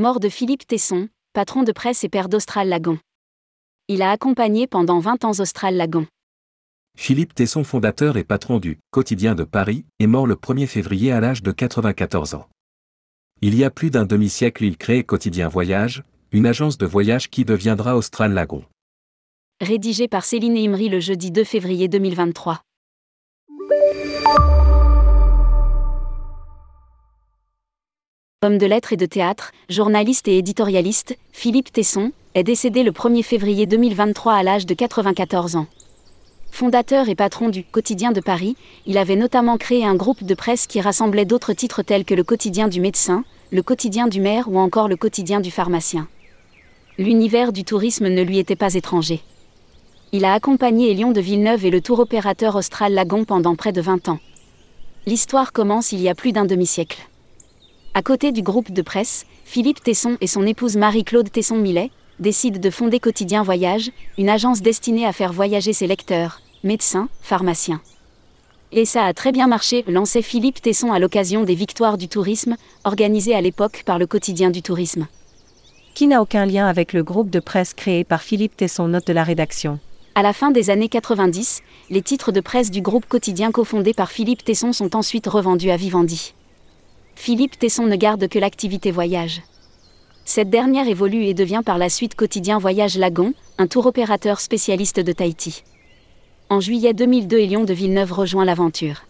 Mort de Philippe Tesson, patron de presse et père d'Austral Lagon. Il a accompagné pendant 20 ans Austral Lagon. Philippe Tesson, fondateur et patron du Quotidien de Paris, est mort le 1er février à l'âge de 94 ans. Il y a plus d'un demi-siècle, il crée Quotidien Voyage, une agence de voyage qui deviendra Austral Lagon. Rédigé par Céline Imri le jeudi 2 février 2023. Homme de lettres et de théâtre, journaliste et éditorialiste, Philippe Tesson est décédé le 1er février 2023 à l'âge de 94 ans. Fondateur et patron du Quotidien de Paris, il avait notamment créé un groupe de presse qui rassemblait d'autres titres tels que le Quotidien du médecin, le Quotidien du maire ou encore le Quotidien du pharmacien. L'univers du tourisme ne lui était pas étranger. Il a accompagné Elion de Villeneuve et le tour opérateur Austral Lagon pendant près de 20 ans. L'histoire commence il y a plus d'un demi-siècle. À côté du groupe de presse, Philippe Tesson et son épouse Marie-Claude Tesson-Millet décident de fonder Quotidien Voyage, une agence destinée à faire voyager ses lecteurs, médecins, pharmaciens. Et ça a très bien marché, lançait Philippe Tesson à l'occasion des Victoires du tourisme, organisées à l'époque par le Quotidien du tourisme. Qui n'a aucun lien avec le groupe de presse créé par Philippe Tesson, note de la rédaction. À la fin des années 90, les titres de presse du groupe quotidien cofondé par Philippe Tesson sont ensuite revendus à Vivendi. Philippe Tesson ne garde que l'activité voyage. Cette dernière évolue et devient par la suite Quotidien Voyage Lagon, un tour opérateur spécialiste de Tahiti. En juillet 2002, Elion de Villeneuve rejoint l'aventure.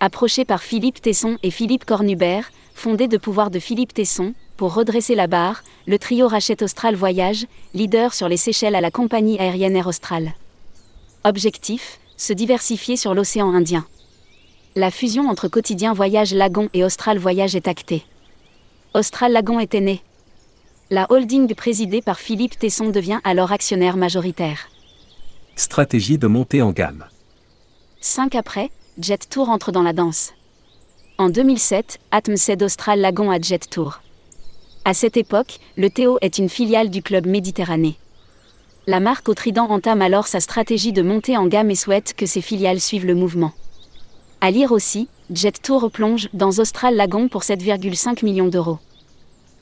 Approché par Philippe Tesson et Philippe Cornubert, fondé de pouvoir de Philippe Tesson, pour redresser la barre, le trio rachète Austral Voyage, leader sur les Seychelles à la compagnie aérienne Air Austral. Objectif se diversifier sur l'océan Indien. La fusion entre Quotidien Voyage Lagon et Austral Voyage est actée. Austral Lagon était né. La holding présidée par Philippe Tesson devient alors actionnaire majoritaire. Stratégie de montée en gamme. Cinq après, Jet Tour entre dans la danse. En 2007, Atm cède Austral Lagon à Jet Tour. À cette époque, le Théo est une filiale du club Méditerranée. La marque au Trident entame alors sa stratégie de montée en gamme et souhaite que ses filiales suivent le mouvement. À lire aussi, Jet Tour plonge dans Austral Lagon pour 7,5 millions d'euros.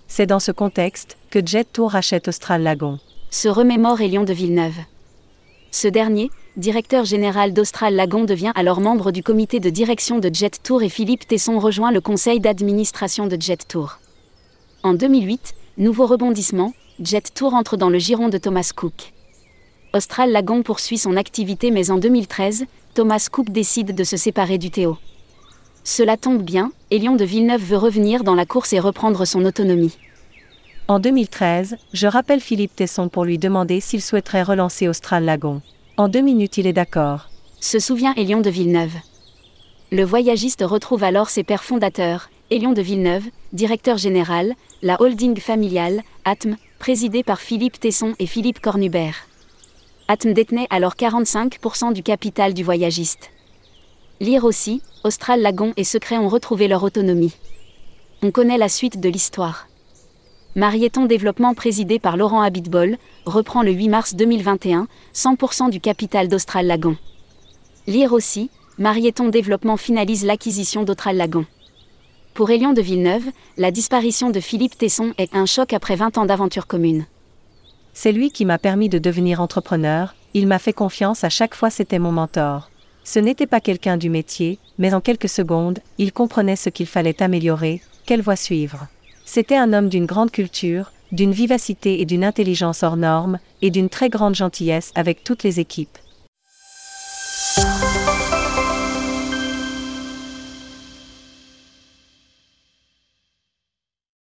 C'est dans ce contexte que Jet Tour rachète Austral Lagon. Se remémore Elion de Villeneuve. Ce dernier, directeur général d'Austral Lagon, devient alors membre du comité de direction de Jet Tour et Philippe Tesson rejoint le conseil d'administration de Jet Tour. En 2008, nouveau rebondissement, Jet Tour entre dans le giron de Thomas Cook. Austral Lagon poursuit son activité mais en 2013, Thomas Cook décide de se séparer du Théo. Cela tombe bien, Elion de Villeneuve veut revenir dans la course et reprendre son autonomie. En 2013, je rappelle Philippe Tesson pour lui demander s'il souhaiterait relancer Austral Lagon. En deux minutes, il est d'accord. Se souvient Elion de Villeneuve. Le voyagiste retrouve alors ses pères fondateurs, Elion de Villeneuve, directeur général, la holding familiale, ATM, présidée par Philippe Tesson et Philippe Cornubert. Atm détenait alors 45% du capital du voyagiste. Lire aussi, Austral Lagon et Secret ont retrouvé leur autonomie. On connaît la suite de l'histoire. Marieton Développement présidé par Laurent Habitbol reprend le 8 mars 2021 100% du capital d'Austral Lagon. Lire aussi, Marieton Développement finalise l'acquisition d'Austral Lagon. Pour Elion de Villeneuve, la disparition de Philippe Tesson est un choc après 20 ans d'aventure commune. C'est lui qui m'a permis de devenir entrepreneur, il m'a fait confiance à chaque fois c'était mon mentor. Ce n'était pas quelqu'un du métier, mais en quelques secondes, il comprenait ce qu'il fallait améliorer, quelle voie suivre. C'était un homme d'une grande culture, d'une vivacité et d'une intelligence hors normes, et d'une très grande gentillesse avec toutes les équipes.